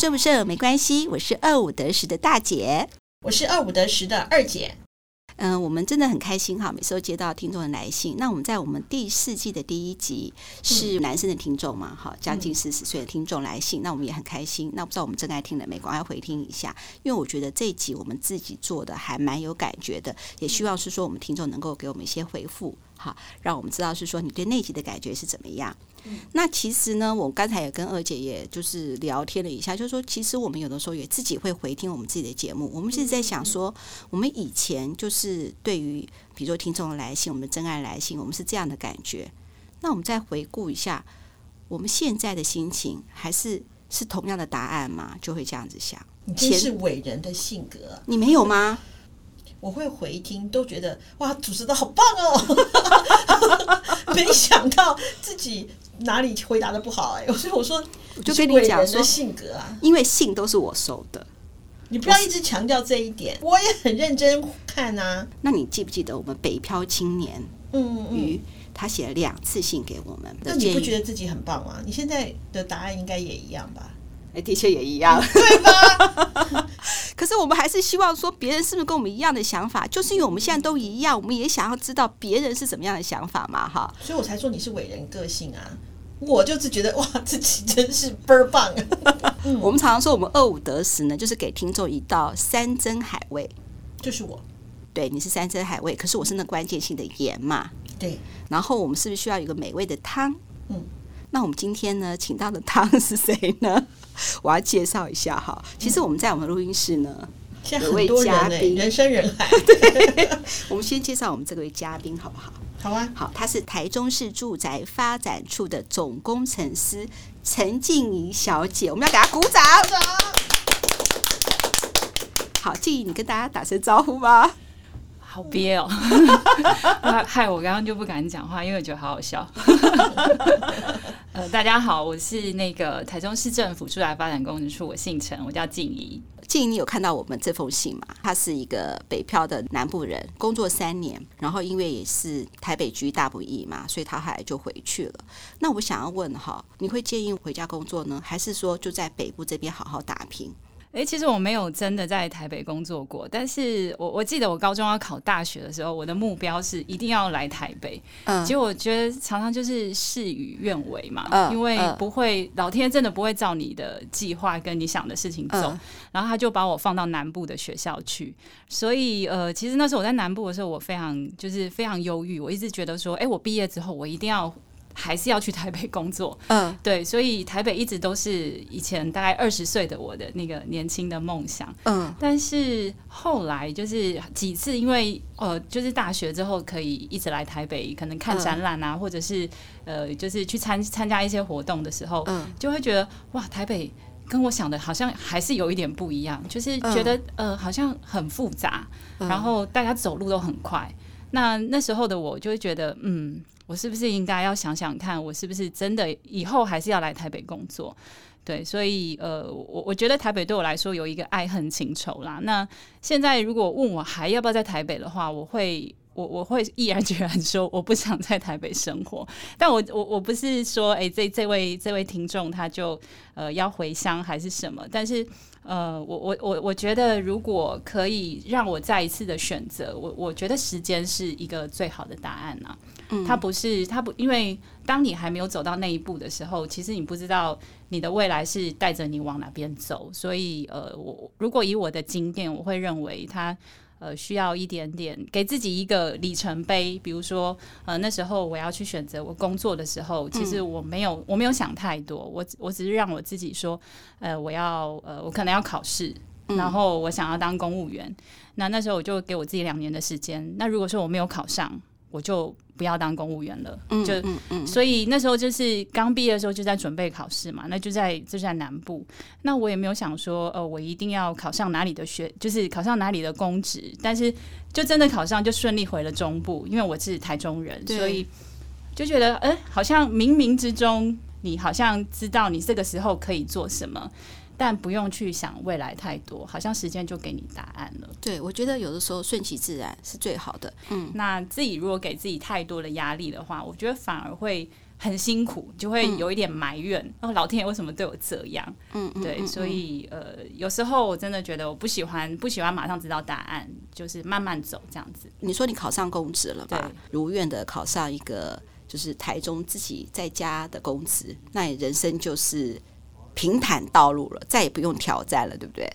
顺不顺没关系，我是二五得十的大姐，我是二五得十的二姐。嗯、呃，我们真的很开心哈，每次都接到听众的来信。那我们在我们第四季的第一集是男生的听众嘛？哈，将近四十岁的听众来信，那我们也很开心。那不知道我们正在听的没？赶快回听一下，因为我觉得这一集我们自己做的还蛮有感觉的，也希望是说我们听众能够给我们一些回复，哈，让我们知道是说你对那集的感觉是怎么样。那其实呢，我刚才也跟二姐也就是聊天了一下，就是说，其实我们有的时候也自己会回听我们自己的节目。我们是在想说，我们以前就是对于比如说听众的来信，我们的真爱来信，我们是这样的感觉。那我们再回顾一下，我们现在的心情还是是同样的答案吗？就会这样子想。你真是伟人的性格，你没有吗？我会回听，都觉得哇，主持的好棒哦！没想到自己。哪里回答的不好哎、欸？所以我说，我就跟你讲说性格啊，因为信都是我收的，你不要一直强调这一点。我也很认真看啊。那你记不记得我们北漂青年？嗯嗯，他写了两次信给我们。那你不觉得自己很棒吗？你现在的答案应该也一样吧？哎，的确也一样，对吧？可是我们还是希望说，别人是不是跟我们一样的想法？就是因为我们现在都一样，我们也想要知道别人是怎么样的想法嘛，哈。所以我才说你是伟人个性啊。我就是觉得哇，自己真是倍儿棒！我们常常说，我们二五得十呢，就是给听众一道山珍海味。就是我，对，你是山珍海味，可是我是那关键性的盐嘛。对。然后我们是不是需要一个美味的汤？嗯。那我们今天呢，请到的汤是谁呢？我要介绍一下哈。其实我们在我们录音室呢，有位嘉宾，人山人海。对。我们先介绍我们这位嘉宾好不好？好啊，好，她是台中市住宅发展处的总工程师陈静怡小姐，我们要给她鼓掌。好，静怡，你跟大家打声招呼吧。好憋哦，害我刚刚就不敢讲话，因为我觉得好好笑。呃，大家好，我是那个台中市政府住宅发展工程处，我姓陈，我叫静怡。静怡，你有看到我们这封信吗？他是一个北漂的南部人，工作三年，然后因为也是台北居大不易嘛，所以他后来就回去了。那我想要问哈，你会建议回家工作呢，还是说就在北部这边好好打拼？诶，其实我没有真的在台北工作过，但是我我记得我高中要考大学的时候，我的目标是一定要来台北。嗯，结果我觉得常常就是事与愿违嘛，嗯，因为不会，老天真的不会照你的计划跟你想的事情走，嗯，然后他就把我放到南部的学校去。所以呃，其实那时候我在南部的时候，我非常就是非常忧郁，我一直觉得说，诶，我毕业之后我一定要。还是要去台北工作，嗯，对，所以台北一直都是以前大概二十岁的我的那个年轻的梦想，嗯，但是后来就是几次，因为呃，就是大学之后可以一直来台北，可能看展览啊，或者是呃，就是去参参加一些活动的时候，嗯，就会觉得哇，台北跟我想的好像还是有一点不一样，就是觉得呃，好像很复杂，然后大家走路都很快，那那时候的我就会觉得嗯。我是不是应该要想想看，我是不是真的以后还是要来台北工作？对，所以呃，我我觉得台北对我来说有一个爱恨情仇啦。那现在如果问我还要不要在台北的话，我会我我会毅然决然说我不想在台北生活。但我我我不是说哎、欸，这这位这位听众他就呃要回乡还是什么？但是呃，我我我我觉得如果可以让我再一次的选择，我我觉得时间是一个最好的答案啊。他不是，他不，因为当你还没有走到那一步的时候，其实你不知道你的未来是带着你往哪边走。所以，呃，我如果以我的经验，我会认为他呃需要一点点给自己一个里程碑。比如说，呃，那时候我要去选择我工作的时候，其实我没有我没有想太多，我我只是让我自己说，呃，我要呃，我可能要考试，然后我想要当公务员。那那时候我就给我自己两年的时间。那如果说我没有考上，我就不要当公务员了，嗯、就、嗯嗯、所以那时候就是刚毕业的时候就在准备考试嘛，那就在就在南部，那我也没有想说，呃，我一定要考上哪里的学，就是考上哪里的公职，但是就真的考上，就顺利回了中部，因为我是台中人，所以就觉得，哎、欸，好像冥冥之中，你好像知道你这个时候可以做什么。但不用去想未来太多，好像时间就给你答案了。对，我觉得有的时候顺其自然是最好的。嗯，那自己如果给自己太多的压力的话，我觉得反而会很辛苦，就会有一点埋怨，哦，老天爷为什么对我这样？嗯，对，所以呃，有时候我真的觉得我不喜欢，不喜欢马上知道答案，就是慢慢走这样子。你说你考上公职了吧？如愿的考上一个就是台中自己在家的公职，那你人生就是平坦道路了，再也不用挑战了，对不对？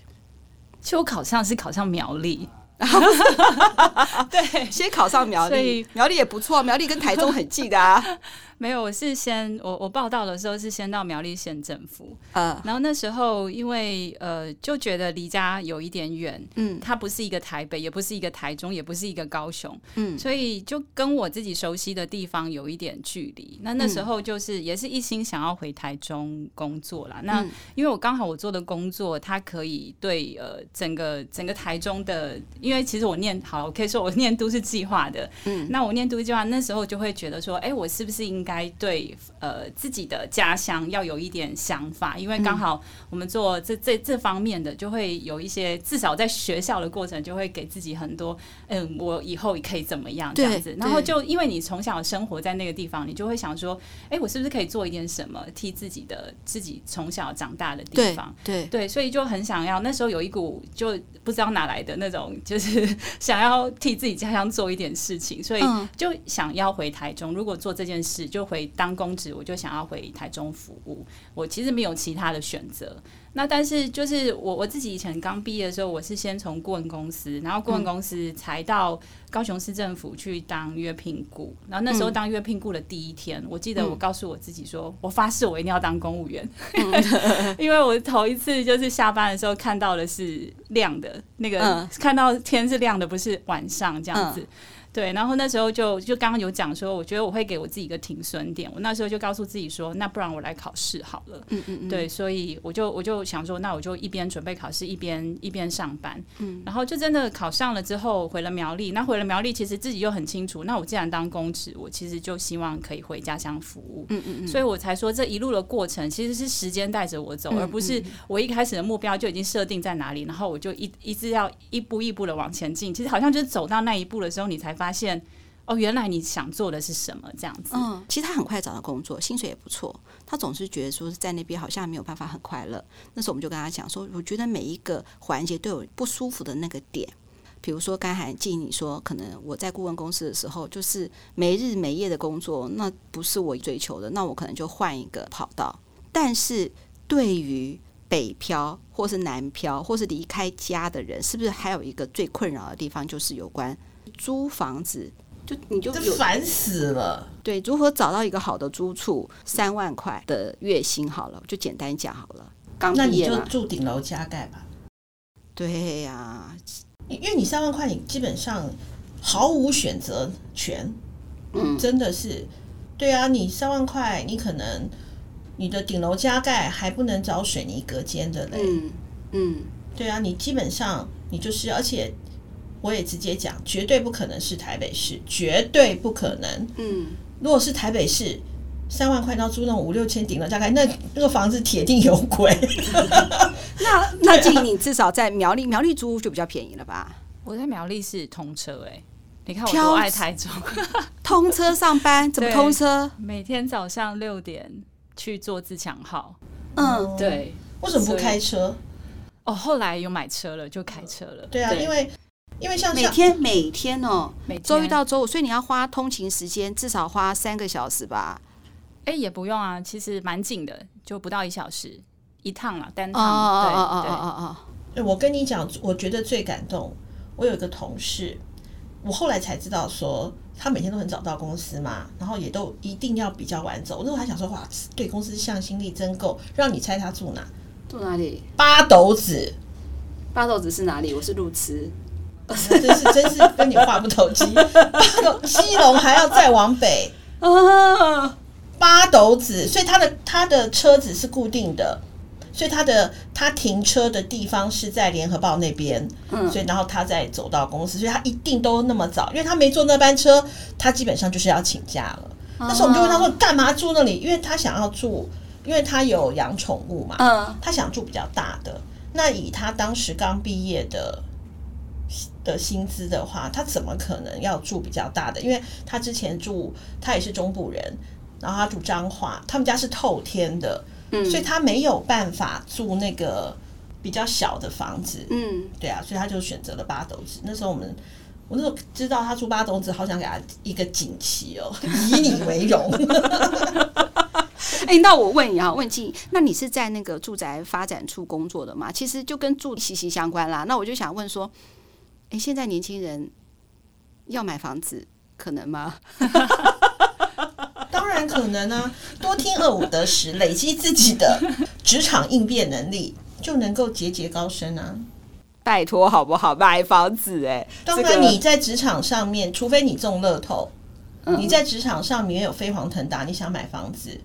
就考上是考上苗栗。对，先考上苗栗，苗栗也不错，苗栗跟台中很近的啊。没有，我是先我我报道的时候是先到苗栗县政府，呃，然后那时候因为呃就觉得离家有一点远，嗯，它不是一个台北，也不是一个台中，也不是一个高雄，嗯，所以就跟我自己熟悉的地方有一点距离。那那时候就是也是一心想要回台中工作啦。那因为我刚好我做的工作，它可以对呃整个整个台中的，因为其实我念好，我可以说我念都市计划的，嗯，那我念都市计划那时候就会觉得说，哎，我是不是应该对呃自己的家乡要有一点想法，因为刚好我们做这这这方面的，就会有一些至少在学校的过程，就会给自己很多嗯，我以后也可以怎么样这样子。然后就因为你从小生活在那个地方，你就会想说，哎，我是不是可以做一点什么，替自己的自己从小长大的地方？对对，对，所以就很想要。那时候有一股就不知道哪来的那种，就是 想要替自己家乡做一点事情，所以就想要回台中。如果做这件事，就回当公职，我就想要回台中服务。我其实没有其他的选择。那但是就是我我自己以前刚毕业的时候，我是先从顾问公司，然后顾问公司才到高雄市政府去当约聘雇。然后那时候当约聘雇的第一天，我记得我告诉我自己说，我发誓我一定要当公务员，因为我头一次就是下班的时候看到的是亮的，那个看到天是亮的，不是晚上这样子。对，然后那时候就就刚刚有讲说，我觉得我会给我自己一个停损点。我那时候就告诉自己说，那不然我来考试好了。嗯嗯嗯。对，所以我就我就想说，那我就一边准备考试，一边一边上班。嗯。然后就真的考上了之后，回了苗栗。那回了苗栗，其实自己又很清楚，那我既然当公职，我其实就希望可以回家乡服务。嗯嗯嗯。所以我才说，这一路的过程其实是时间带着我走，而不是我一开始的目标就已经设定在哪里，然后我就一一直要一步一步的往前进。其实好像就是走到那一步的时候，你才发现。哦，原来你想做的是什么？这样子。嗯，其实他很快找到工作，薪水也不错。他总是觉得说是在那边好像没有办法很快乐。那时候我们就跟他讲说，我觉得每一个环节都有不舒服的那个点。比如说刚才建议你说，可能我在顾问公司的时候，就是没日没夜的工作，那不是我追求的，那我可能就换一个跑道。但是对于北漂或是南漂或是离开家的人，是不是还有一个最困扰的地方，就是有关租房子？就你就烦死了。对，如何找到一个好的租处？三万块的月薪好了，就简单讲好了。刚那你就住顶楼加盖吧。对呀、啊，因为你三万块，你基本上毫无选择权。嗯，真的是。对啊，你三万块，你可能你的顶楼加盖还不能找水泥隔间的嘞。嗯嗯，对啊，你基本上你就是，而且。我也直接讲，绝对不可能是台北市，绝对不可能。嗯，如果是台北市，三万块要租那种五六千顶楼，大概那那个房子铁定有鬼。那那建议你至少在苗栗，苗栗租就比较便宜了吧？我在苗栗是通车哎、欸，你看我多爱台中，通车上班怎么通车？每天早上六点去坐自强号。嗯，对。为什么不开车？哦，后来有买车了，就开车了。对啊，对因为。因为像每天每天哦，每周一到周五，所以你要花通勤时间至少花三个小时吧？哎，也不用啊，其实蛮近的，就不到一小时一趟了，单趟。哦哦哦哦哦哦！我跟你讲，我觉得最感动，我有一个同事，我后来才知道说，他每天都很早到公司嘛，然后也都一定要比较晚走。那我还想说，哇，对公司向心力真够。让你猜他住哪？住哪里？八斗子。八斗子是哪里？我是路痴。真是真是跟你话不投机，基隆还要再往北，八斗子，所以他的他的车子是固定的，所以他的他停车的地方是在联合报那边，嗯所以然后他再走到公司，所以他一定都那么早，因为他没坐那班车，他基本上就是要请假了。那时候我们就问他说，干嘛住那里？因为他想要住，因为他有养宠物嘛，嗯他想住比较大的。那以他当时刚毕业的。的薪资的话，他怎么可能要住比较大的？因为他之前住，他也是中部人，然后他住彰化，他们家是透天的，嗯，所以他没有办法住那个比较小的房子，嗯，对啊，所以他就选择了八斗子。那时候我们，我那时候知道他住八斗子，好想给他一个锦旗哦，以你为荣。哎、欸，那我问你啊，问静，那你是在那个住宅发展处工作的吗？其实就跟住息息相关啦。那我就想问说，现在年轻人要买房子可能吗？当然可能啊，多听二五得十，累积自己的职场应变能力，就能够节节高升啊！拜托好不好？买房子哎、欸，当然你在职场上面，除非你中乐透，嗯、你在职场上面有飞黄腾达，你想买房子。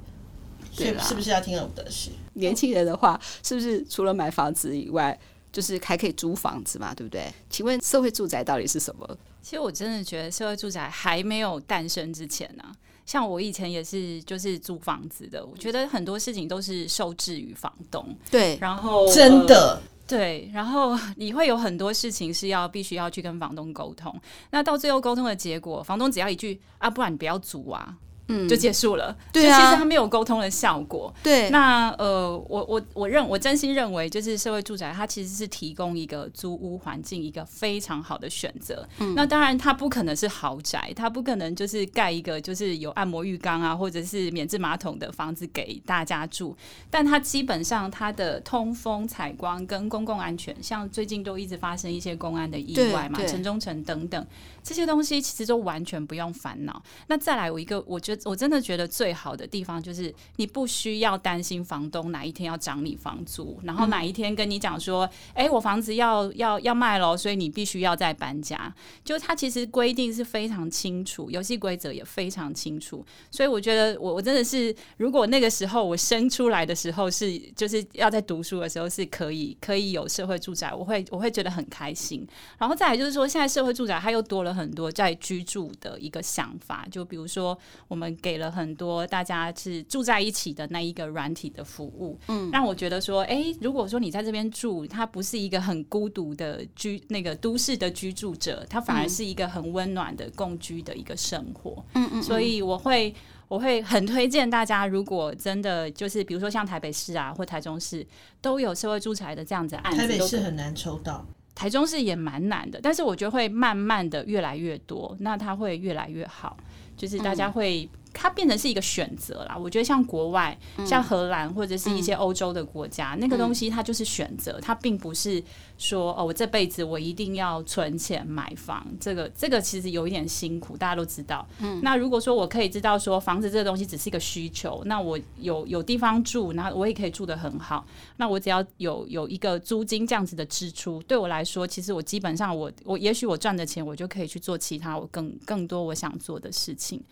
是是不是要听二五得十？年轻人的话，是不是除了买房子以外，就是还可以租房子嘛？对不对？请问社会住宅到底是什么？其实我真的觉得社会住宅还没有诞生之前呢、啊，像我以前也是就是租房子的。我觉得很多事情都是受制于房东，对，然后真的、呃、对，然后你会有很多事情是要必须要去跟房东沟通。那到最后沟通的结果，房东只要一句啊，不然你不要租啊。嗯，就结束了。对啊，其实它没有沟通的效果。对，那呃，我我我认我真心认为，就是社会住宅它其实是提供一个租屋环境一个非常好的选择。嗯，那当然它不可能是豪宅，它不可能就是盖一个就是有按摩浴缸啊，或者是免治马桶的房子给大家住。但它基本上它的通风、采光跟公共安全，像最近都一直发生一些公安的意外嘛，城中城等等这些东西，其实都完全不用烦恼。那再来，我一个我觉得。我真的觉得最好的地方就是你不需要担心房东哪一天要涨你房租，然后哪一天跟你讲说，哎、欸，我房子要要要卖了，所以你必须要再搬家。就它其实规定是非常清楚，游戏规则也非常清楚。所以我觉得我我真的是，如果那个时候我生出来的时候是就是要在读书的时候是可以可以有社会住宅，我会我会觉得很开心。然后再来就是说，现在社会住宅它又多了很多在居住的一个想法，就比如说我们。给了很多大家是住在一起的那一个软体的服务，嗯，让我觉得说，哎，如果说你在这边住，它不是一个很孤独的居那个都市的居住者，它反而是一个很温暖的共居的一个生活，嗯嗯，所以我会我会很推荐大家，如果真的就是比如说像台北市啊或台中市都有社会住宅的这样子案子，台北市很难抽到，台中市也蛮难的，但是我觉得会慢慢的越来越多，那它会越来越好，就是大家会。它变成是一个选择啦，我觉得像国外，像荷兰或者是一些欧洲的国家，嗯、那个东西它就是选择，它并不是说哦，我这辈子我一定要存钱买房。这个这个其实有一点辛苦，大家都知道。嗯，那如果说我可以知道说房子这个东西只是一个需求，那我有有地方住，那我也可以住得很好。那我只要有有一个租金这样子的支出，对我来说，其实我基本上我我也许我赚的钱，我就可以去做其他我更更多我想做的事情。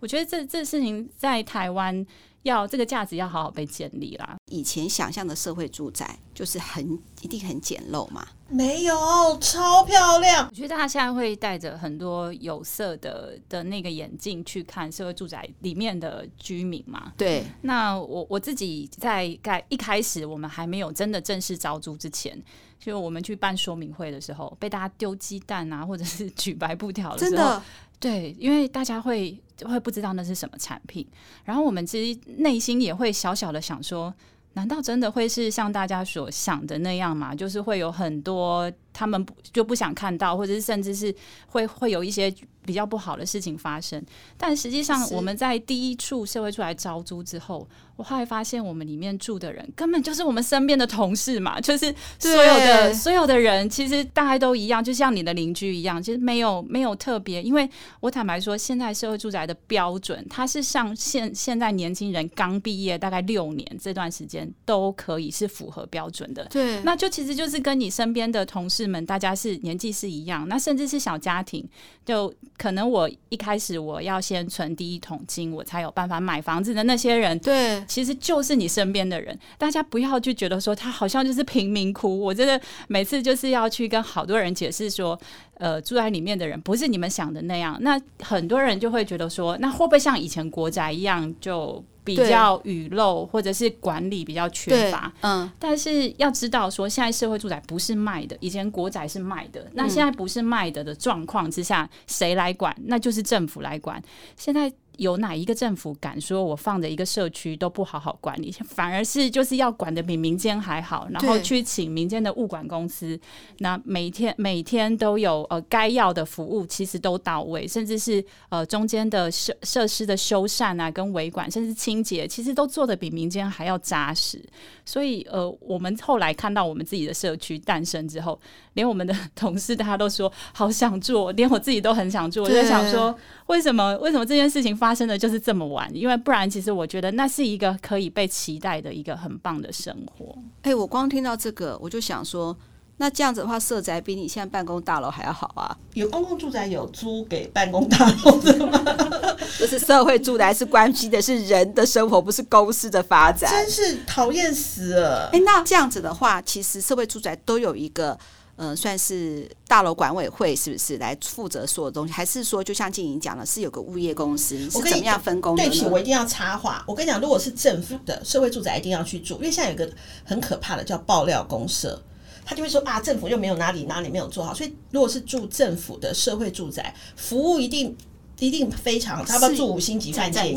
我觉得这这事情在台湾要这个价值要好好被建立啦。以前想象的社会住宅就是很一定很简陋嘛？没有，超漂亮。我觉得大家现在会带着很多有色的的那个眼镜去看社会住宅里面的居民嘛。对。那我我自己在盖一开始我们还没有真的正式招租之前，就我们去办说明会的时候，被大家丢鸡蛋啊，或者是举白布条的时候，真的。对，因为大家会就会不知道那是什么产品，然后我们其实内心也会小小的想说，难道真的会是像大家所想的那样吗？就是会有很多他们不就不想看到，或者是甚至是会会有一些比较不好的事情发生。但实际上，我们在第一处社会出来招租之后。我后来发现，我们里面住的人根本就是我们身边的同事嘛，就是所有的所有的人，其实大家都一样，就像你的邻居一样，其实没有没有特别。因为我坦白说，现在社会住宅的标准，它是像现现在年轻人刚毕业大概六年这段时间都可以是符合标准的。对，那就其实就是跟你身边的同事们，大家是年纪是一样，那甚至是小家庭，就可能我一开始我要先存第一桶金，我才有办法买房子的那些人，对。其实就是你身边的人，大家不要去觉得说他好像就是贫民窟。我真的每次就是要去跟好多人解释说，呃，住在里面的人不是你们想的那样。那很多人就会觉得说，那会不会像以前国宅一样，就比较雨漏，或者是管理比较缺乏？嗯。但是要知道说，现在社会住宅不是卖的，以前国宅是卖的。那现在不是卖的的状况之下，谁来管？那就是政府来管。现在。有哪一个政府敢说我放着一个社区都不好好管理，反而是就是要管的比民间还好，然后去请民间的物管公司，那每天每天都有呃该要的服务，其实都到位，甚至是呃中间的设设施的修缮啊，跟维管，甚至清洁，其实都做的比民间还要扎实。所以呃，我们后来看到我们自己的社区诞生之后，连我们的同事大家都说好想做，连我自己都很想做。我在想说，为什么为什么这件事情发生的就是这么晚？因为不然，其实我觉得那是一个可以被期待的一个很棒的生活。哎、欸，我光听到这个，我就想说，那这样子的话，社宅比你现在办公大楼还要好啊？有公共住宅有租给办公大楼的吗？这是社会住宅，是关系的是人的生活，不是公司的发展。真是讨厌死了！哎、欸，那这样子的话，其实社会住宅都有一个。嗯、呃，算是大楼管委会是不是来负责所有东西？还是说，就像静怡讲了，是有个物业公司是怎么样分工的？对不起，我一定要插话。我跟你讲，如果是政府的社会住宅，一定要去住，因为现在有一个很可怕的叫爆料公社，他就会说啊，政府又没有哪里哪里没有做好。所以，如果是住政府的社会住宅，服务一定一定非常，差不多住五星级饭店，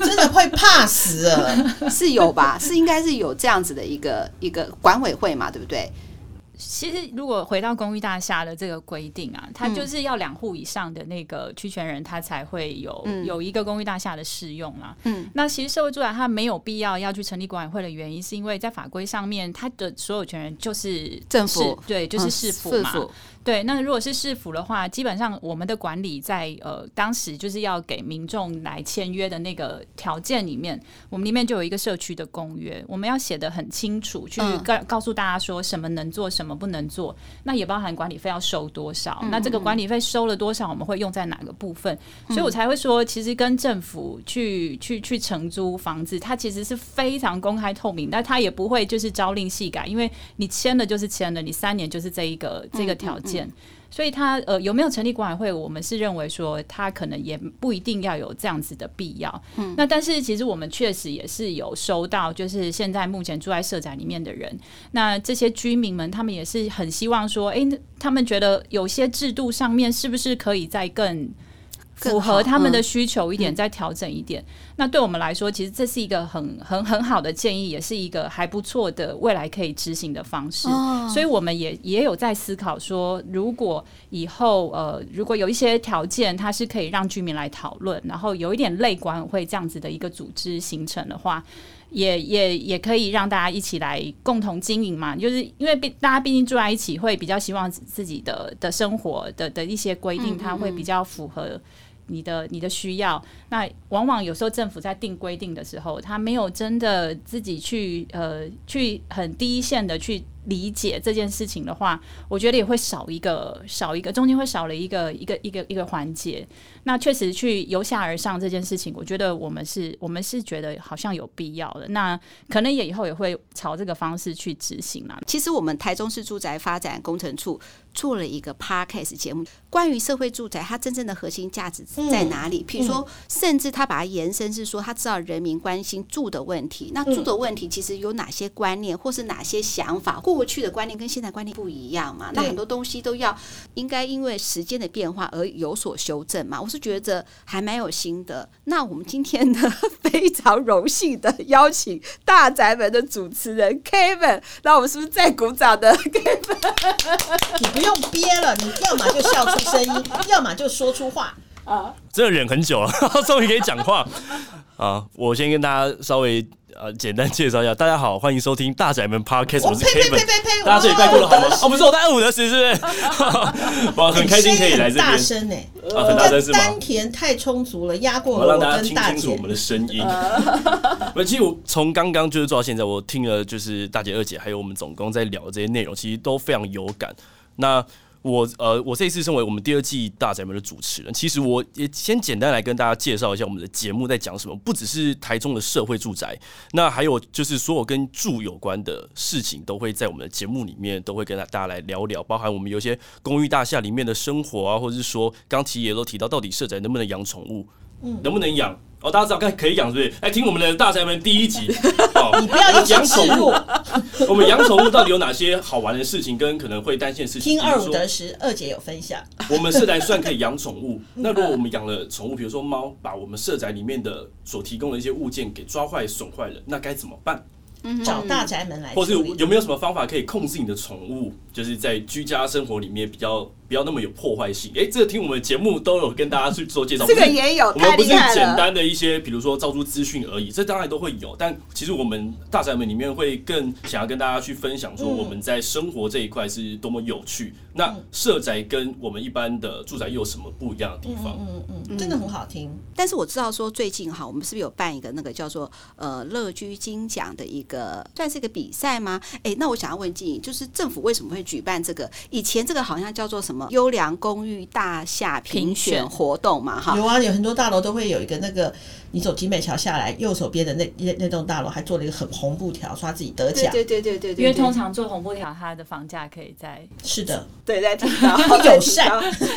真的会怕死了。是有吧？是应该是有这样子的一个一个管委会嘛，对不对？其实，如果回到公寓大厦的这个规定啊，它就是要两户以上的那个区权人，他才会有、嗯、有一个公寓大厦的适用啊。嗯，那其实社会住宅它没有必要要去成立管委会的原因，是因为在法规上面，它的所有权人就是政府，对，就是市府嘛。嗯对，那如果是市府的话，基本上我们的管理在呃当时就是要给民众来签约的那个条件里面，我们里面就有一个社区的公约，我们要写的很清楚，去告告诉大家说什么能做，什么不能做，那也包含管理费要收多少，那这个管理费收了多少，我们会用在哪个部分，所以我才会说，其实跟政府去去去承租房子，它其实是非常公开透明，但它也不会就是朝令夕改，因为你签了就是签了，你三年就是这一个这个条件。所以他呃有没有成立管委会？我们是认为说他可能也不一定要有这样子的必要。嗯，那但是其实我们确实也是有收到，就是现在目前住在社宅里面的人，那这些居民们他们也是很希望说，哎，他们觉得有些制度上面是不是可以再更。符合他们的需求一点，再调整一点。那对我们来说，其实这是一个很很很好的建议，也是一个还不错的未来可以执行的方式。所以我们也也有在思考说，如果以后呃，如果有一些条件，它是可以让居民来讨论，然后有一点类管委会这样子的一个组织形成的话，也也也可以让大家一起来共同经营嘛。就是因为毕大家毕竟住在一起，会比较希望自己的的生活的的一些规定，它会比较符合。你的你的需要，那往往有时候政府在定规定的时候，他没有真的自己去呃去很第一线的去。理解这件事情的话，我觉得也会少一个少一个，中间会少了一个一个一个一个环节。那确实去由下而上这件事情，我觉得我们是我们是觉得好像有必要的。那可能也以后也会朝这个方式去执行啦。其实我们台中市住宅发展工程处做了一个 Podcast 节目，关于社会住宅它真正的核心价值在哪里？譬如说，甚至他把它延伸是说，他知道人民关心住的问题。那住的问题其实有哪些观念，或是哪些想法？过去的观念跟现在观念不一样嘛，那很多东西都要应该因为时间的变化而有所修正嘛。我是觉得还蛮有心的。那我们今天呢，非常荣幸的邀请大宅门的主持人 Kevin，那我们是不是再鼓掌的 Kevin？你不用憋了，你要么就笑出声音，要么就说出话啊。真的忍很久了，终于可以讲话啊！我先跟大家稍微。呃，简单介绍一下，大家好，欢迎收听大宅门 Podcast，我是 Kevin，大家这里拜过了好吗？哦，不是我带五的十，是不是？哇，很开心可以来这边，大声呢，啊，很大声是吗？丹田太充足了，压过了，让大家听清楚我们的声音。那其实我从刚刚就是做到现在，我听了就是大姐、二姐还有我们总工在聊这些内容，其实都非常有感。那我呃，我这一次身为我们第二季大宅门的主持人，其实我也先简单来跟大家介绍一下我们的节目在讲什么。不只是台中的社会住宅，那还有就是所有跟住有关的事情，都会在我们的节目里面都会跟大家来聊聊。包含我们有些公寓大厦里面的生活啊，或者是说刚提也都提到，到底社宅能不能养宠物，能不能养？哦，大家知道该可以养，是不是？来听我们的大宅门第一集。哦，你不要养宠物。我们养宠物到底有哪些好玩的事情，跟可能会担心的事情？听二五得十，二姐有分享。我们社宅算可以养宠物，那如果我们养了宠物，比如说猫，把我们社宅里面的所提供的一些物件给抓坏、损坏了，那该怎么办？找大宅门来，或是有没有什么方法可以控制你的宠物，就是在居家生活里面比较不要那么有破坏性？哎、欸，这个听我们节目都有跟大家去做介绍，这个也有，我们不是简单的一些，比如说造出资讯而已，这当然都会有。但其实我们大宅门里面会更想要跟大家去分享，说我们在生活这一块是多么有趣。嗯、那社宅跟我们一般的住宅又有什么不一样的地方？嗯嗯嗯，真的很好听。但是我知道说最近哈，我们是不是有办一个那个叫做呃乐居金奖的一个。呃，算是一个比赛吗？哎，那我想要问静怡，就是政府为什么会举办这个？以前这个好像叫做什么优良公寓大厦评选活动嘛？哈，有啊，有很多大楼都会有一个那个，你走景美桥下来，右手边的那那那栋大楼还做了一个很红布条，说他自己得奖。对对对对对，因为通常做红布条，它的房价可以在是的，对，在提高，友善，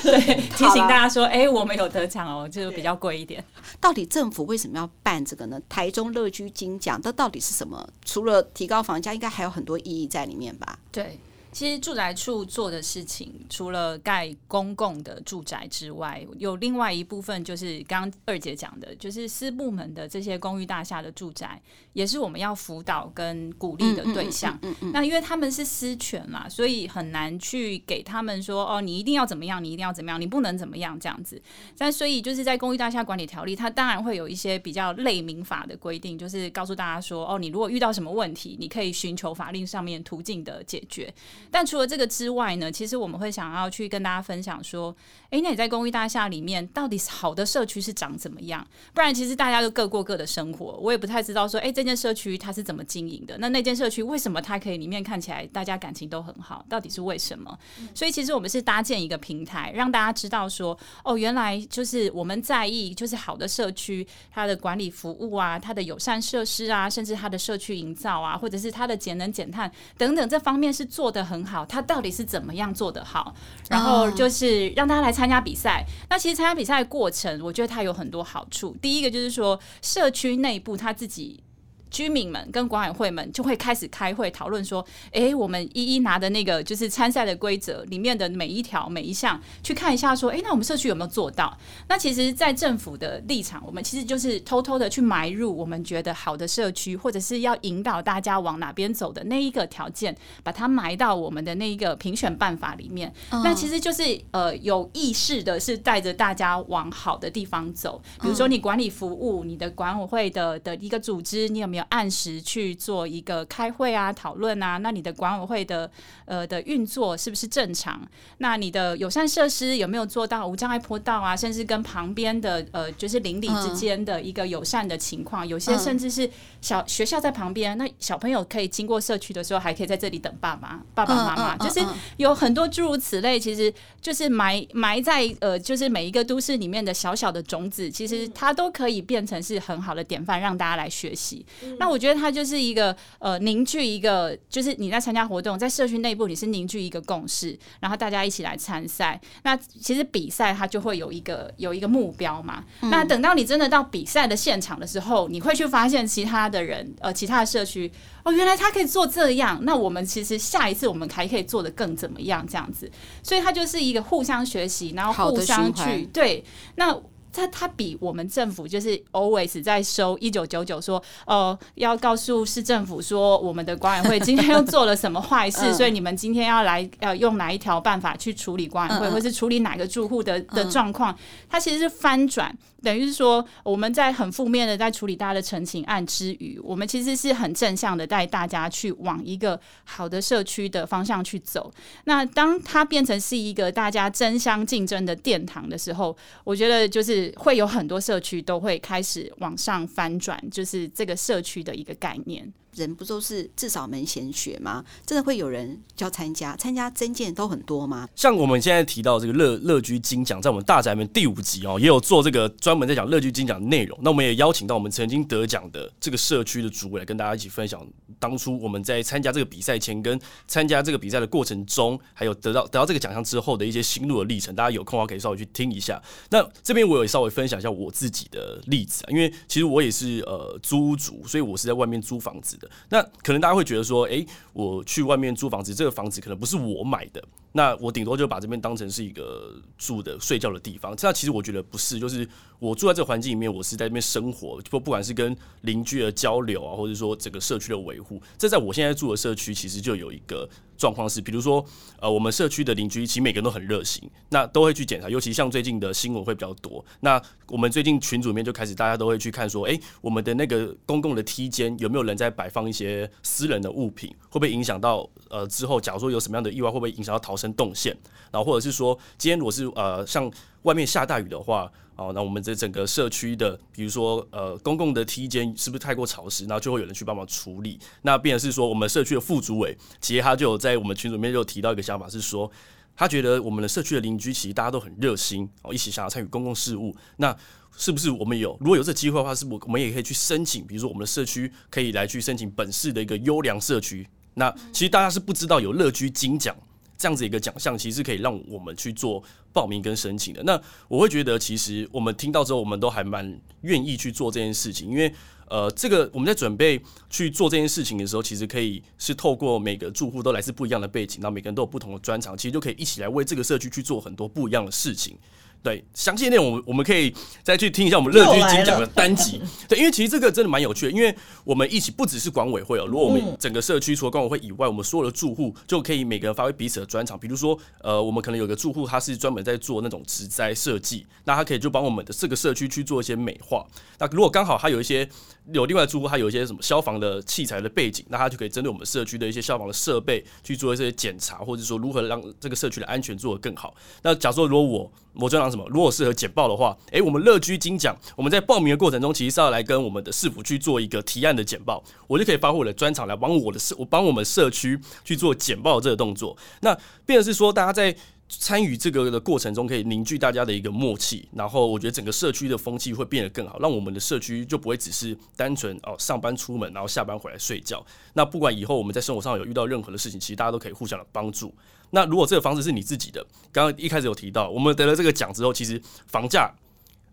对，提醒大家说，哎，我们有得奖哦，就是比较贵一点。到底政府为什么要办这个呢？台中乐居金奖，这到底是什么？除了提高房价，应该还有很多意义在里面吧？对。其实住宅处做的事情，除了盖公共的住宅之外，有另外一部分就是刚刚二姐讲的，就是私部门的这些公寓大厦的住宅，也是我们要辅导跟鼓励的对象。嗯嗯，嗯，嗯，嗯，那因为他们是私权嘛，所以很难去给他们说哦，你一定要怎么样，你一定要怎么样，你不能怎么样这样子。但所以就是在公寓大厦管理条例，它当然会有一些比较类民法的规定，就是告诉大家说哦，你如果遇到什么问题，你可以寻求法令上面途径的解决。但除了这个之外呢，其实我们会想要去跟大家分享说，诶，那你在公寓大厦里面，到底好的社区是长怎么样？不然其实大家都各过各的生活，我也不太知道说，诶，这间社区它是怎么经营的？那那间社区为什么它可以里面看起来大家感情都很好？到底是为什么？所以其实我们是搭建一个平台，让大家知道说，哦，原来就是我们在意，就是好的社区，它的管理服务啊，它的友善设施啊，甚至它的社区营造啊，或者是它的节能减碳等等这方面是做得很好。他到底是怎么样做的好？然后就是让大家来参加比赛。那其实参加比赛的过程，我觉得它有很多好处。第一个就是说，社区内部他自己。居民们跟管委会们就会开始开会讨论说：“诶，我们一一拿的那个就是参赛的规则里面的每一条每一项去看一下，说：诶，那我们社区有没有做到？那其实，在政府的立场，我们其实就是偷偷的去埋入我们觉得好的社区，或者是要引导大家往哪边走的那一个条件，把它埋到我们的那一个评选办法里面。那其实就是呃有意识的是带着大家往好的地方走。比如说，你管理服务，你的管委会的的一个组织，你有没有？要按时去做一个开会啊、讨论啊，那你的管委会的呃的运作是不是正常？那你的友善设施有没有做到无障碍坡道啊？甚至跟旁边的呃就是邻里之间的一个友善的情况，有些甚至是小学校在旁边，那小朋友可以经过社区的时候，还可以在这里等爸妈、爸爸妈妈，就是有很多诸如此类，其实就是埋埋在呃就是每一个都市里面的小小的种子，其实它都可以变成是很好的典范，让大家来学习。那我觉得它就是一个呃凝聚一个，就是你在参加活动，在社区内部你是凝聚一个共识，然后大家一起来参赛。那其实比赛它就会有一个有一个目标嘛。嗯、那等到你真的到比赛的现场的时候，你会去发现其他的人呃其他的社区哦，原来他可以做这样，那我们其实下一次我们还可以做的更怎么样这样子。所以它就是一个互相学习，然后互相去对那。他他比我们政府就是 always 在收一九九九说，呃，要告诉市政府说，我们的管委会今天又做了什么坏事，所以你们今天要来要用哪一条办法去处理管委会，或是处理哪个住户的的状况，它其实是翻转。等于是说，我们在很负面的在处理大家的陈情案之余，我们其实是很正向的带大家去往一个好的社区的方向去走。那当它变成是一个大家争相竞争的殿堂的时候，我觉得就是会有很多社区都会开始往上翻转，就是这个社区的一个概念。人不都是至少门前雪吗？真的会有人要参加？参加征件都很多吗？像我们现在提到这个乐乐居金奖，在我们大宅门第五集哦，也有做这个专门在讲乐居金奖的内容。那我们也邀请到我们曾经得奖的这个社区的主委来跟大家一起分享，当初我们在参加这个比赛前跟参加这个比赛的过程中，还有得到得到这个奖项之后的一些心路的历程。大家有空的话可以稍微去听一下。那这边我也稍微分享一下我自己的例子啊，因为其实我也是呃租屋族，所以我是在外面租房子那可能大家会觉得说，诶，我去外面租房子，这个房子可能不是我买的。那我顶多就把这边当成是一个住的、睡觉的地方。这样其实我觉得不是，就是我住在这个环境里面，我是在那边生活，不不管是跟邻居的交流啊，或者说整个社区的维护，这在我现在住的社区其实就有一个状况是，比如说呃，我们社区的邻居其实每个人都很热心，那都会去检查，尤其像最近的新闻会比较多。那我们最近群组里面就开始大家都会去看说，诶，我们的那个公共的梯间有没有人在摆放一些私人的物品，会不会影响到呃之后假如说有什么样的意外，会不会影响到逃生动线？然后或者是说，今天如果是呃像外面下大雨的话，哦，那我们这整个社区的，比如说呃公共的梯间是不是太过潮湿，然后就会有人去帮忙处理。那变成是说，我们社区的副主委，其实他就有在我们群组里面就提到一个想法，是说他觉得我们的社区的邻居其实大家都很热心，哦，一起想要参与公共事务。那是不是我们有如果有这机会的话，是不是我们也可以去申请？比如说我们的社区可以来去申请本市的一个优良社区。那其实大家是不知道有乐居金奖。这样子一个奖项，其实可以让我们去做报名跟申请的。那我会觉得，其实我们听到之后，我们都还蛮愿意去做这件事情，因为呃，这个我们在准备去做这件事情的时候，其实可以是透过每个住户都来自不一样的背景，然后每个人都有不同的专长，其实就可以一起来为这个社区去做很多不一样的事情。对，详细内容我们我们可以再去听一下我们乐居金奖的单集。对，因为其实这个真的蛮有趣的，因为我们一起不只是管委会哦，如果我们整个社区除了管委会以外，我们所有的住户就可以每个人发挥彼此的专长。比如说，呃，我们可能有个住户他是专门在做那种植栽设计，那他可以就帮我们的这个社区去做一些美化。那如果刚好他有一些有另外住户，他有一些什么消防的器材的背景，那他就可以针对我们社区的一些消防的设备去做一些检查，或者说如何让这个社区的安全做得更好。那假如说如果我我专长什么，如果适合简报的话，诶、我们乐居金奖，我们在报名的过程中，其实是要来跟我们的市府去做一个提案的简报，我就可以发挥我的专长来帮我的社，我帮我们社区去做简报这个动作。那变成是说，大家在 参与这个的过程中，可以凝聚大家的一个默契，然后我觉得整个社区的风气会变得更好，让我们的社区就不会只是单纯哦上班出门，然后下班回来睡觉。那不管以后我们在生活上有遇到任何的事情，其实大家都可以互相的帮助。那如果这个房子是你自己的，刚刚一开始有提到，我们得了这个奖之后，其实房价，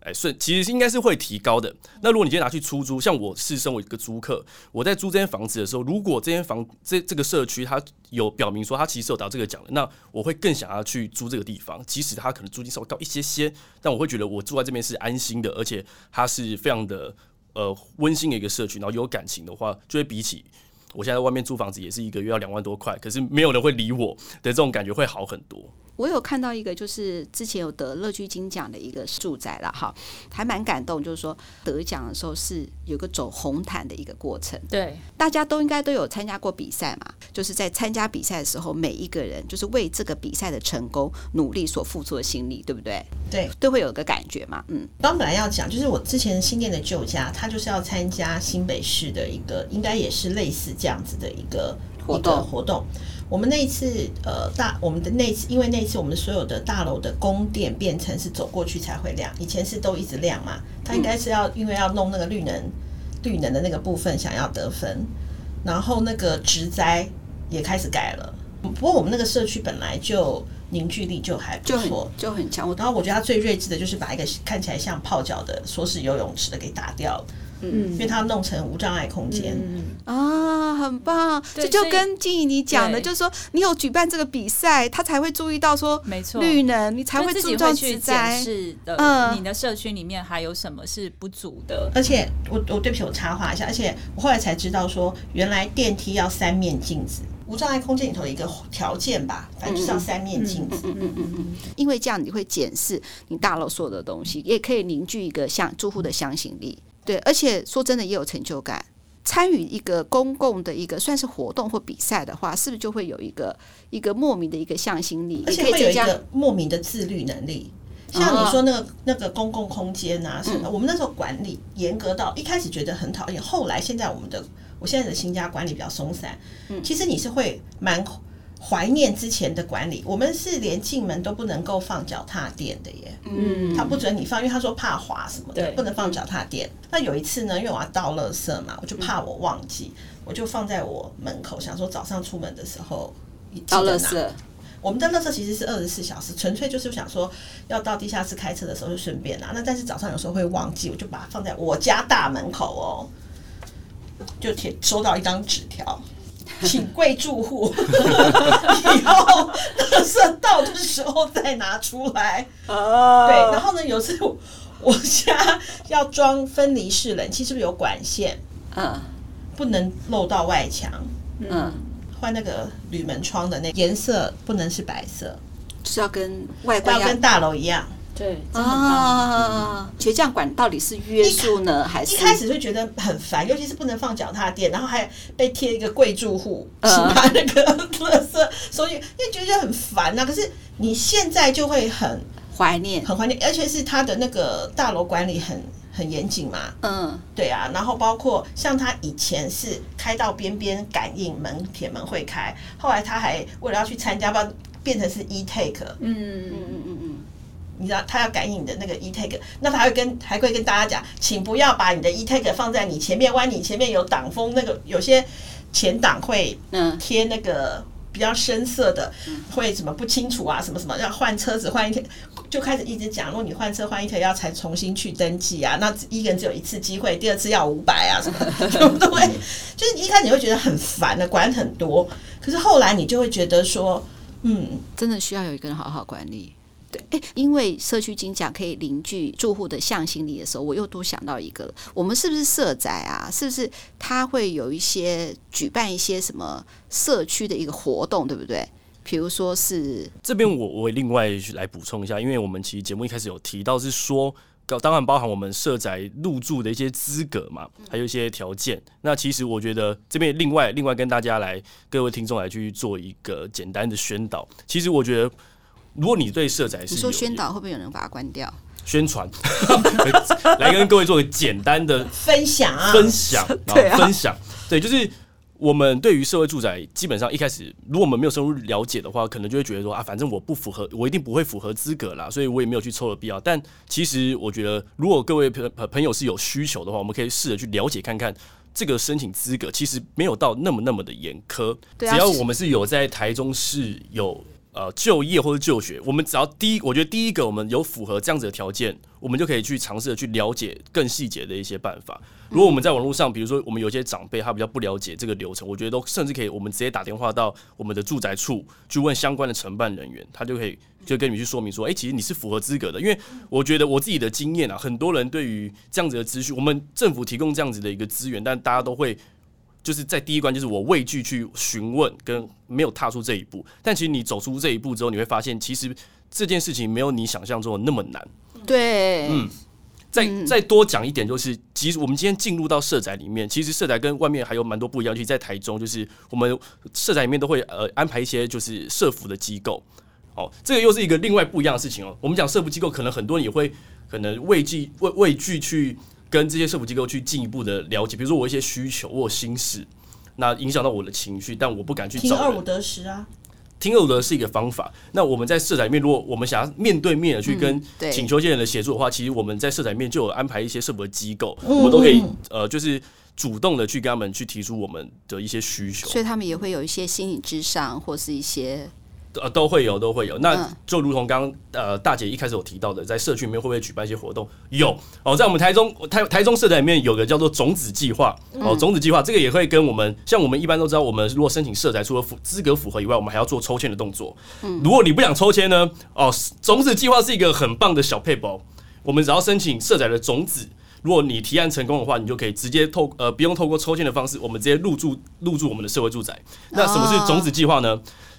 哎，顺其实应该是会提高的。那如果你今天拿去出租，像我是身为一个租客，我在租这间房子的时候，如果这间房这这个社区它有表明说它其实有得到这个奖的，那我会更想要去租这个地方，即使它可能租金稍微高一些些，但我会觉得我住在这边是安心的，而且它是非常的呃温馨的一个社区，然后有感情的话，就会比起。我现在在外面租房子也是一个月要两万多块，可是没有人会理我的这种感觉会好很多。我有看到一个，就是之前有得乐居金奖的一个住宅了，哈，还蛮感动。就是说得奖的时候是有个走红毯的一个过程，对，大家都应该都有参加过比赛嘛。就是在参加比赛的时候，每一个人就是为这个比赛的成功努力所付出的心力，对不对？对，都会有个感觉嘛。嗯，刚本来要讲，就是我之前新店的旧家，他就是要参加新北市的一个，应该也是类似这样子的一个活动活动。我们那一次，呃，大我们的那次，因为那一次我们所有的大楼的供电变成是走过去才会亮，以前是都一直亮嘛。它应该是要因为要弄那个绿能，绿能的那个部分想要得分，然后那个植栽也开始改了。不过我们那个社区本来就凝聚力就还不错，就很强。然后我觉得他最睿智的就是把一个看起来像泡脚的说是游泳池的给打掉了。嗯，因为它弄成无障碍空间，嗯，啊，很棒。这就跟静怡你讲的，就是说你有举办这个比赛，他才会注意到说，没错，绿能你才会注重去检视的。嗯，你的社区里面还有什么是不足的？而且我我对不起，我插话一下，而且我后来才知道说，原来电梯要三面镜子，无障碍空间里头的一个条件吧，反正就是要三面镜子。嗯嗯嗯嗯，因为这样你会检视你大楼所有的东西，也可以凝聚一个像住户的相信力。对，而且说真的也有成就感。参与一个公共的一个算是活动或比赛的话，是不是就会有一个一个莫名的一个向心力，而且会有一个莫名的自律能力。像你说那个那个公共空间啊什么，我们那时候管理严格到一开始觉得很讨厌，后来现在我们的我现在的新家管理比较松散，嗯，其实你是会蛮怀念之前的管理。我们是连进门都不能够放脚踏垫的耶，嗯，他不准你放，因为他说怕滑什么的，不能放脚踏垫。那有一次呢，因为我要倒垃圾嘛，我就怕我忘记，我就放在我门口，想说早上出门的时候倒垃圾。我们的垃圾其实是二十四小时，纯粹就是想说要到地下室开车的时候就顺便拿。那但是早上有时候会忘记，我就把它放在我家大门口哦，就贴收到一张纸条，请贵住户以后垃圾到的时候再拿出来。哦对，然后呢，有时候我家要装分离式冷气，是不是有管线？嗯，不能漏到外墙。嗯。换那个铝门窗的那颜色不能是白色，就是要跟外观要跟大楼一样。对啊，其实这样管到底是约束呢，还是一开始就觉得很烦，尤其是不能放脚踏垫，然后还被贴一个贵住户，其他那个垃圾，所以因为觉得很烦呐。可是你现在就会很怀念，很怀念，而且是他的那个大楼管理很。很严谨嘛，嗯，对啊，然后包括像他以前是开到边边感应门铁门会开，后来他还为了要去参加，不变成是 e take，嗯嗯嗯嗯嗯，你知道他要感应你的那个 e take，那他会跟还会跟大家讲，请不要把你的 e take 放在你前面，万一你前面有挡风，那个有些前挡会嗯贴那个。比较深色的会什么不清楚啊？什么什么要换车子换一天，就开始一直讲，如果你换车换一天要才重新去登记啊，那一个人只有一次机会，第二次要五百啊什么的，对不对？就是一开始你会觉得很烦的，管很多，可是后来你就会觉得说，嗯，真的需要有一个人好好管理。对，因为社区金奖可以凝聚住户的向心力的时候，我又多想到一个，我们是不是社宅啊？是不是他会有一些举办一些什么社区的一个活动，对不对？比如说是这边我我另外来补充一下，因为我们其实节目一开始有提到是说，当然包含我们社宅入住的一些资格嘛，还有一些条件。那其实我觉得这边另外另外跟大家来各位听众来去做一个简单的宣导。其实我觉得。如果你对社宅是，你说宣导会不会有人把它关掉？宣传，来跟各位做个简单的分享啊，分享，对，分享，对，就是我们对于社会住宅，基本上一开始，如果我们没有深入了解的话，可能就会觉得说啊，反正我不符合，我一定不会符合资格啦，所以我也没有去抽的必要。但其实我觉得，如果各位朋朋友是有需求的话，我们可以试着去了解看看这个申请资格，其实没有到那么那么的严苛，只要我们是有在台中市有。呃，就业或者就学，我们只要第一，我觉得第一个我们有符合这样子的条件，我们就可以去尝试的去了解更细节的一些办法。如果我们在网络上，比如说我们有些长辈他比较不了解这个流程，我觉得都甚至可以，我们直接打电话到我们的住宅处去问相关的承办人员，他就可以就跟你去说明说，哎、欸，其实你是符合资格的。因为我觉得我自己的经验啊，很多人对于这样子的资讯，我们政府提供这样子的一个资源，但大家都会。就是在第一关，就是我畏惧去询问，跟没有踏出这一步。但其实你走出这一步之后，你会发现，其实这件事情没有你想象中的那么难。对，嗯，再再多讲一点，就是其实我们今天进入到社宅里面，其实社宅跟外面还有蛮多不一样。其实，在台中，就是我们社宅里面都会呃安排一些就是社福的机构。哦，这个又是一个另外不一样的事情哦。我们讲社福机构，可能很多人也会可能畏惧畏畏惧去。跟这些社福机构去进一步的了解，比如说我一些需求，我有心事，那影响到我的情绪，但我不敢去找。听二五得十啊，听二五得十是一个方法。那我们在社宅里面，如果我们想要面对面的去跟请求这些人的协助的话，其实我们在社宅里面就有安排一些社福的机构，我们都可以呃，就是主动的去跟他们去提出我们的一些需求。所以他们也会有一些心理咨商或是一些。呃，都会有，都会有。那就如同刚刚呃大姐一开始有提到的，在社区里面会不会举办一些活动？有哦，在我们台中台台中社宅里面有个叫做种子计划哦，种子计划这个也会跟我们像我们一般都知道，我们如果申请社宅，除了符资格符合以外，我们还要做抽签的动作。如果你不想抽签呢，哦，种子计划是一个很棒的小配包。我们只要申请社宅的种子，如果你提案成功的话，你就可以直接透呃不用透过抽签的方式，我们直接入住入住我们的社会住宅。那什么是种子计划呢？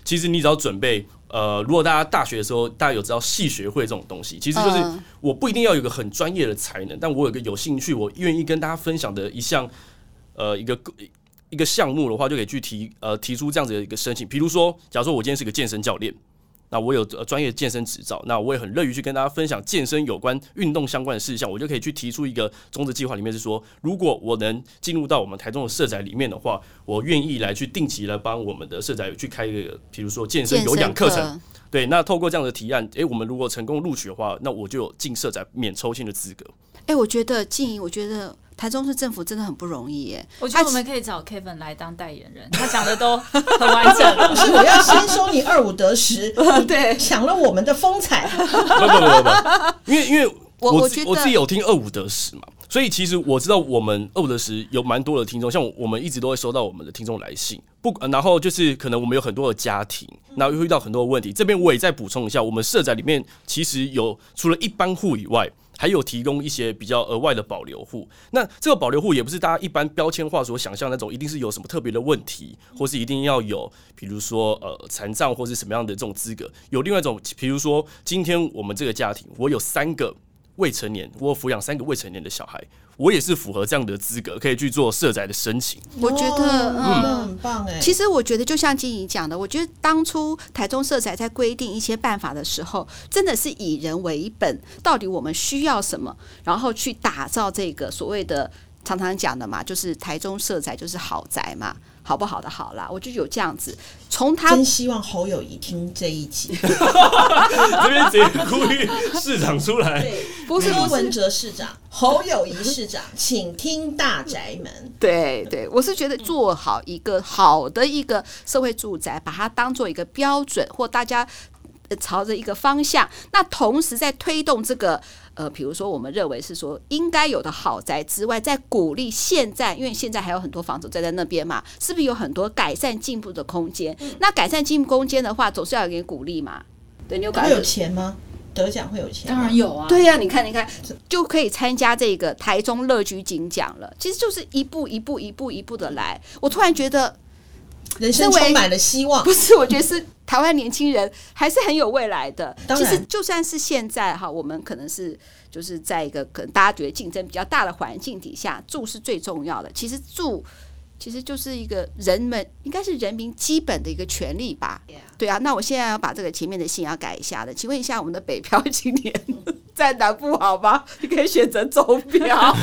其实你只要准备，呃，如果大家大学的时候，大家有知道系学会这种东西，其实就是我不一定要有一个很专业的才能，但我有个有兴趣，我愿意跟大家分享的一项，呃，一个一个项目的话，就可以去提呃提出这样子的一个申请。比如说，假如说我今天是个健身教练，那我有专业健身执照，那我也很乐于去跟大家分享健身有关运动相关的事项，我就可以去提出一个终止计划，里面是说，如果我能进入到我们台中的社宅里面的话，我愿意来去定期来帮我们的社宅去开一个，比如说健身有氧课程。对，那透过这样的提案，诶，我们如果成功录取的话，那我就有进社宅免抽签的资格。诶，我觉得静怡，我觉得台中市政府真的很不容易耶。我觉得我们可以找 Kevin 来当代言人，他讲的都很完整。不是，我要先说你二五得十，对，抢了我们的风采。不不不不，因为因为我我，我自己有听二五得十嘛。所以其实我知道，我们二五得时有蛮多的听众，像我们一直都会收到我们的听众来信，不，然后就是可能我们有很多的家庭，然后遇到很多的问题。这边我也再补充一下，我们社宅里面其实有除了一般户以外，还有提供一些比较额外的保留户。那这个保留户也不是大家一般标签化所想象那种，一定是有什么特别的问题，或是一定要有，比如说呃残障或是什么样的这种资格。有另外一种，比如说今天我们这个家庭，我有三个。未成年，我抚养三个未成年的小孩，我也是符合这样的资格，可以去做社宅的申请。我觉得，嗯，很棒哎。其实我觉得，就像金怡讲的，我觉得当初台中社宅在规定一些办法的时候，真的是以人为本，到底我们需要什么，然后去打造这个所谓的常常讲的嘛，就是台中社宅就是好宅嘛。好不好的好啦，我就有这样子。从他真希望侯友谊听这一集，这边直接呼吁市长出来。对，不是柯文哲市长，侯友谊市长，请听大宅门。对对，我是觉得做好一个好的一个社会住宅，把它当做一个标准，或大家朝着一个方向。那同时在推动这个。呃，比如说，我们认为是说应该有的豪宅之外，在鼓励现在，因为现在还有很多房子在在那边嘛，是不是有很多改善进步的空间？嗯、那改善进步空间的话，总是要给鼓励嘛。对，你有会有钱吗？得奖会有钱？当然有啊。对呀、啊，你看，你看，就可以参加这个台中乐居锦奖了。其实就是一步一步、一步一步的来。我突然觉得。人生充满了希望，不是？我觉得是台湾年轻人还是很有未来的。其实就算是现在哈，我们可能是就是在一个可能大家觉得竞争比较大的环境底下，住是最重要的。其实住其实就是一个人们应该是人民基本的一个权利吧。对啊，那我现在要把这个前面的信要改一下的，请问一下我们的北漂 青年 在南部好吗？你可以选择走 漂，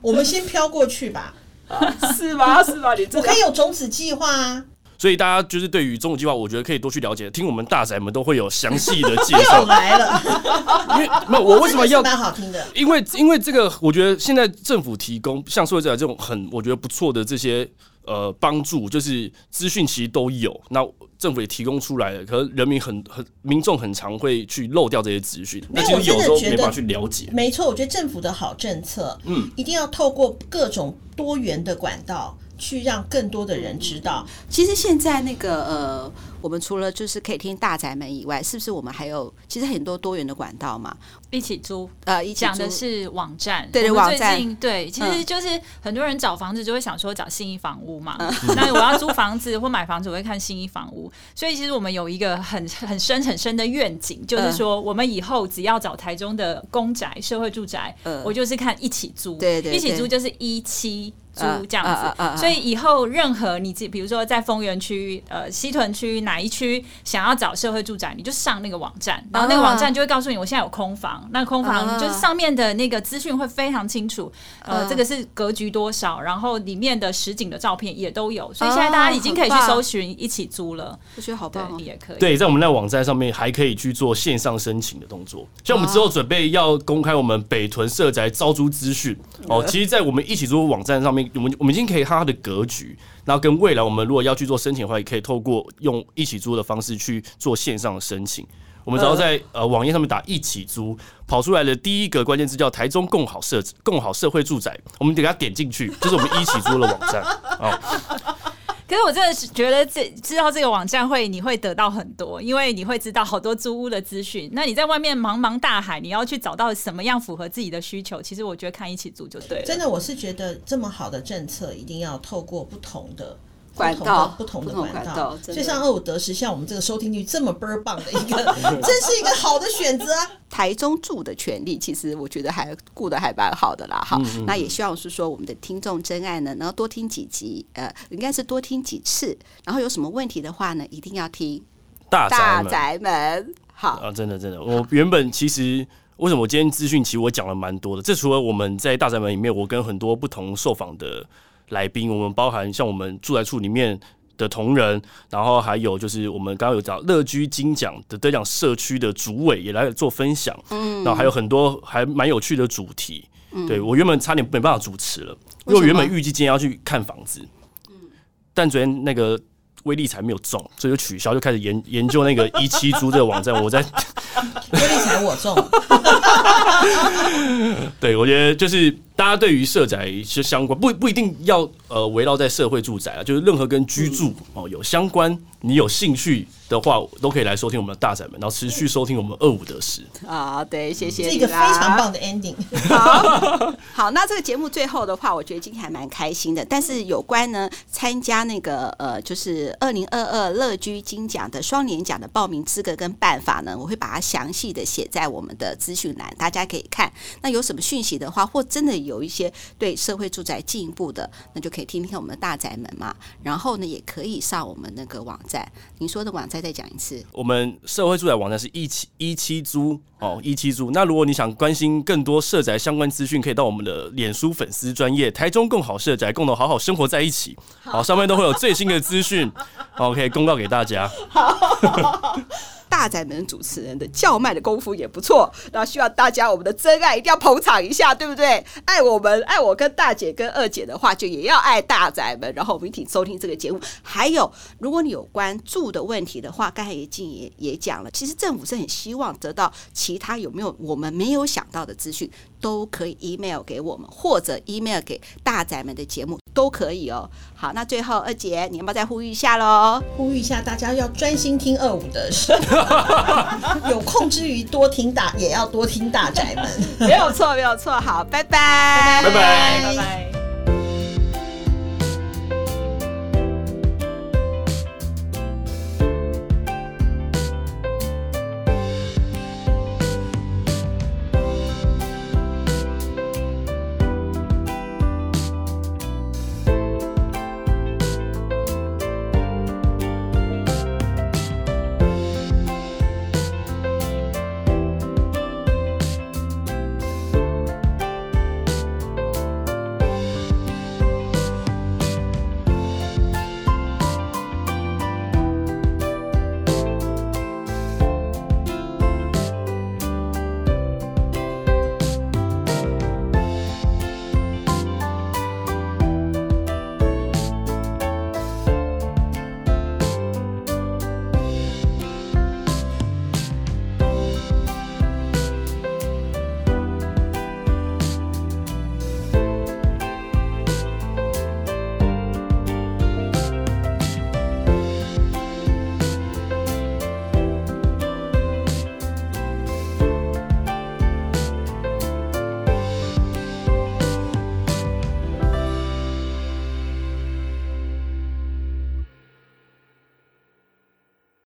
我们先飘过去吧。是吗？是吗？你我可以有种子计划啊！所以大家就是对于种子计划，我觉得可以多去了解，听我们大宅们都会有详细的介绍。来了，因为没有我为什么要蛮好听的？因为因为这个，我觉得现在政府提供像社宅这种很我觉得不错的这些呃帮助，就是资讯其实都有。那政府也提供出来了，可是人民很很民众很常会去漏掉这些资讯。那其实有时候没办法去了解。没错，我觉得政府的好政策，嗯，一定要透过各种。多元的管道去让更多的人知道。其实现在那个呃，我们除了就是可以听大宅门以外，是不是我们还有其实很多多元的管道嘛？一起租，呃，一起租讲的是网站，对对，网站，对，其实就是很多人找房子就会想说找信义房屋嘛。嗯、那我要租房子或买房子，我会看信义房屋。所以其实我们有一个很很深很深的愿景，就是说我们以后只要找台中的公宅、社会住宅，嗯、我就是看一起租，对对，对，一起租就是一期。租这样子，uh, uh, uh, uh, uh, 所以以后任何你比如说在丰原区、呃西屯区哪一区想要找社会住宅，你就上那个网站，然后那个网站就会告诉你我现在有空房，uh, 那空房就是上面的那个资讯会非常清楚，呃，uh, 这个是格局多少，然后里面的实景的照片也都有，所以现在大家已经可以去搜寻一起租了，我觉得好棒，也可以。对，在我们那个网站上面还可以。去做线上申请的动作，像我们之后准备要公开我们北屯社宅招租资讯哦，其实，在我们一起租网站上面，我们我们已经可以看。它的格局，然后跟未来我们如果要去做申请的话，也可以透过用一起租的方式去做线上的申请。我们只要在呃网页上面打“一起租”，跑出来的第一个关键字叫“台中共好社共好社会住宅”，我们得给它点进去，就是我们一起租的网站啊。可是我真的是觉得这知道这个网站会你会得到很多，因为你会知道好多租屋的资讯。那你在外面茫茫大海，你要去找到什么样符合自己的需求？其实我觉得看一起租就对了。真的，我是觉得这么好的政策一定要透过不同的。管道不同的管道，就像二五得十，像我们这个收听率这么倍儿棒的一个，真是一个好的选择啊！台中住的权利，其实我觉得还顾得还蛮好的啦。哈，那也希望是说我们的听众真爱呢，能够多听几集，呃，应该是多听几次。然后有什么问题的话呢，一定要听大大宅门。好啊，真的真的，我原本其实为什么我今天资讯其实我讲了蛮多的，这除了我们在大宅门里面，我跟很多不同受访的来宾，我们包含像我们住宅处里面的同仁，然后还有就是我们刚刚有讲乐居金奖的得奖社区的主委也来做分享，嗯，然后还有很多还蛮有趣的主题，嗯，对我原本差点没办法主持了，因为我原本预计今天要去看房子，嗯，但昨天那个。威力彩没有中，所以就取消，就开始研研究那个一期租这个网站。我在 威力彩我中，对，我觉得就是。大家对于社宅是相关，不不一定要呃围绕在社会住宅啊，就是任何跟居住哦有相关，你有兴趣的话，都可以来收听我们的大宅门，然后持续收听我们二五得十。啊，对，谢谢，这个非常棒的 ending。好，好，那这个节目最后的话，我觉得今天还蛮开心的。但是有关呢参加那个呃，就是二零二二乐居金奖的双年奖的报名资格跟办法呢，我会把它详细的写在我们的资讯栏，大家可以看。那有什么讯息的话，或真的有。一些对社会住宅进一步的，那就可以听听我们的大宅门嘛。然后呢，也可以上我们那个网站。您说的网站再讲一次。我们社会住宅网站是一期一期租哦，一期租。那如果你想关心更多社宅相关资讯，可以到我们的脸书粉丝专业台中共好社宅，共同好好生活在一起。好，上面都会有最新的资讯，好，可以公告给大家。好。大宅门主持人的叫卖的功夫也不错，那需要大家我们的真爱一定要捧场一下，对不对？爱我们，爱我跟大姐跟二姐的话，就也要爱大宅门，然后我们一起收听这个节目。还有，如果你有关住的问题的话，刚才也静也也讲了，其实政府是很希望得到其他有没有我们没有想到的资讯，都可以 email 给我们，或者 email 给大宅们的节目都可以哦。好，那最后二姐，你要不要再呼吁一下喽？呼吁一下大家要专心听二五的事，有空之余多听大，也要多听大宅们。没有错，没有错。好，拜拜，拜拜，拜拜。